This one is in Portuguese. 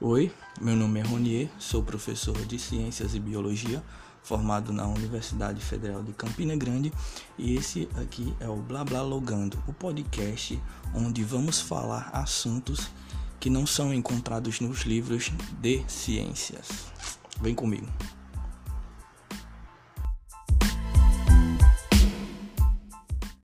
Oi, meu nome é Ronier, sou professor de Ciências e Biologia, formado na Universidade Federal de Campina Grande, e esse aqui é o Blá Blá Logando, o podcast onde vamos falar assuntos que não são encontrados nos livros de ciências. Vem comigo.